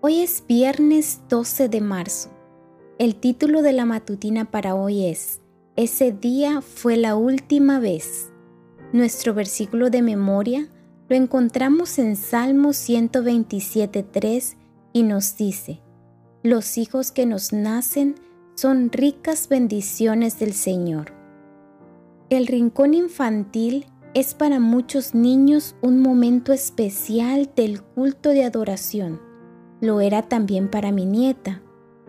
Hoy es viernes 12 de marzo. El título de la matutina para hoy es Ese día fue la última vez. Nuestro versículo de memoria lo encontramos en Salmo 127.3 y nos dice, Los hijos que nos nacen son ricas bendiciones del Señor. El rincón infantil es para muchos niños un momento especial del culto de adoración. Lo era también para mi nieta.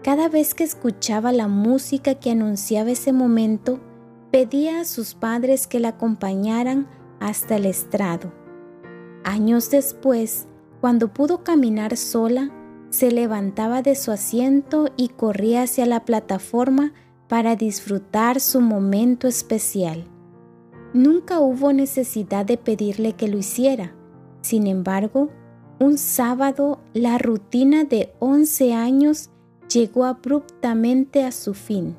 Cada vez que escuchaba la música que anunciaba ese momento, pedía a sus padres que la acompañaran hasta el estrado. Años después, cuando pudo caminar sola, se levantaba de su asiento y corría hacia la plataforma para disfrutar su momento especial. Nunca hubo necesidad de pedirle que lo hiciera. Sin embargo, un sábado la rutina de 11 años llegó abruptamente a su fin.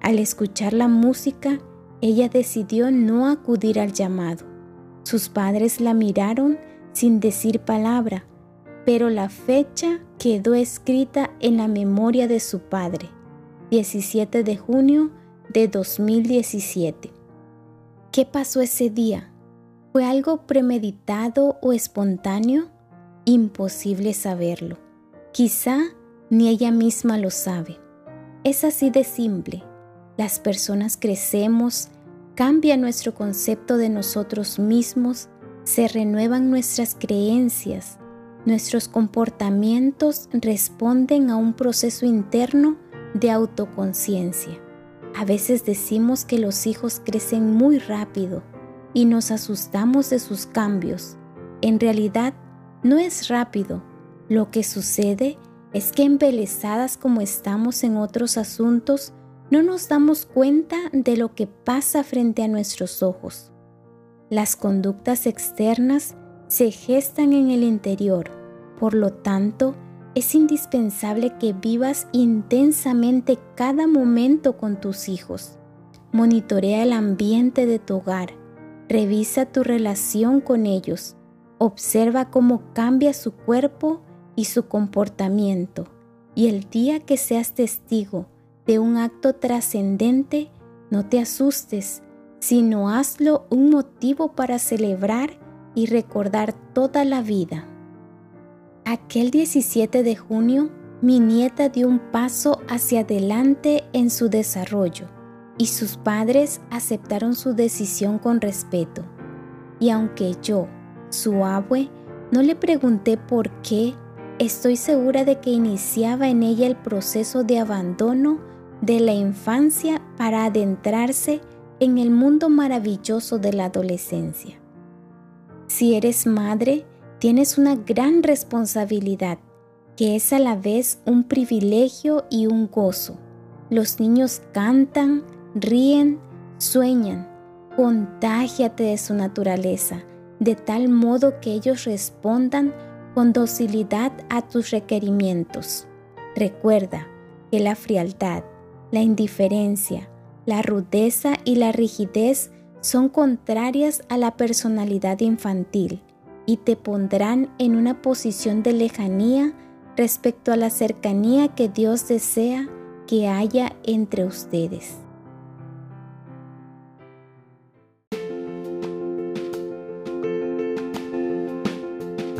Al escuchar la música, ella decidió no acudir al llamado. Sus padres la miraron sin decir palabra, pero la fecha quedó escrita en la memoria de su padre, 17 de junio de 2017. ¿Qué pasó ese día? ¿Fue algo premeditado o espontáneo? Imposible saberlo. Quizá ni ella misma lo sabe. Es así de simple. Las personas crecemos, cambia nuestro concepto de nosotros mismos, se renuevan nuestras creencias, nuestros comportamientos responden a un proceso interno de autoconciencia. A veces decimos que los hijos crecen muy rápido y nos asustamos de sus cambios. En realidad, no es rápido. Lo que sucede es que embelesadas como estamos en otros asuntos, no nos damos cuenta de lo que pasa frente a nuestros ojos. Las conductas externas se gestan en el interior, por lo tanto, es indispensable que vivas intensamente cada momento con tus hijos. Monitorea el ambiente de tu hogar. Revisa tu relación con ellos. Observa cómo cambia su cuerpo y su comportamiento. Y el día que seas testigo de un acto trascendente, no te asustes, sino hazlo un motivo para celebrar y recordar toda la vida. Aquel 17 de junio, mi nieta dio un paso hacia adelante en su desarrollo y sus padres aceptaron su decisión con respeto. Y aunque yo, su abue, no le pregunté por qué, estoy segura de que iniciaba en ella el proceso de abandono de la infancia para adentrarse en el mundo maravilloso de la adolescencia. Si eres madre, tienes una gran responsabilidad, que es a la vez un privilegio y un gozo. Los niños cantan, ríen, sueñan. Contágiate de su naturaleza, de tal modo que ellos respondan con docilidad a tus requerimientos. Recuerda que la frialdad, la indiferencia, la rudeza y la rigidez son contrarias a la personalidad infantil y te pondrán en una posición de lejanía respecto a la cercanía que Dios desea que haya entre ustedes.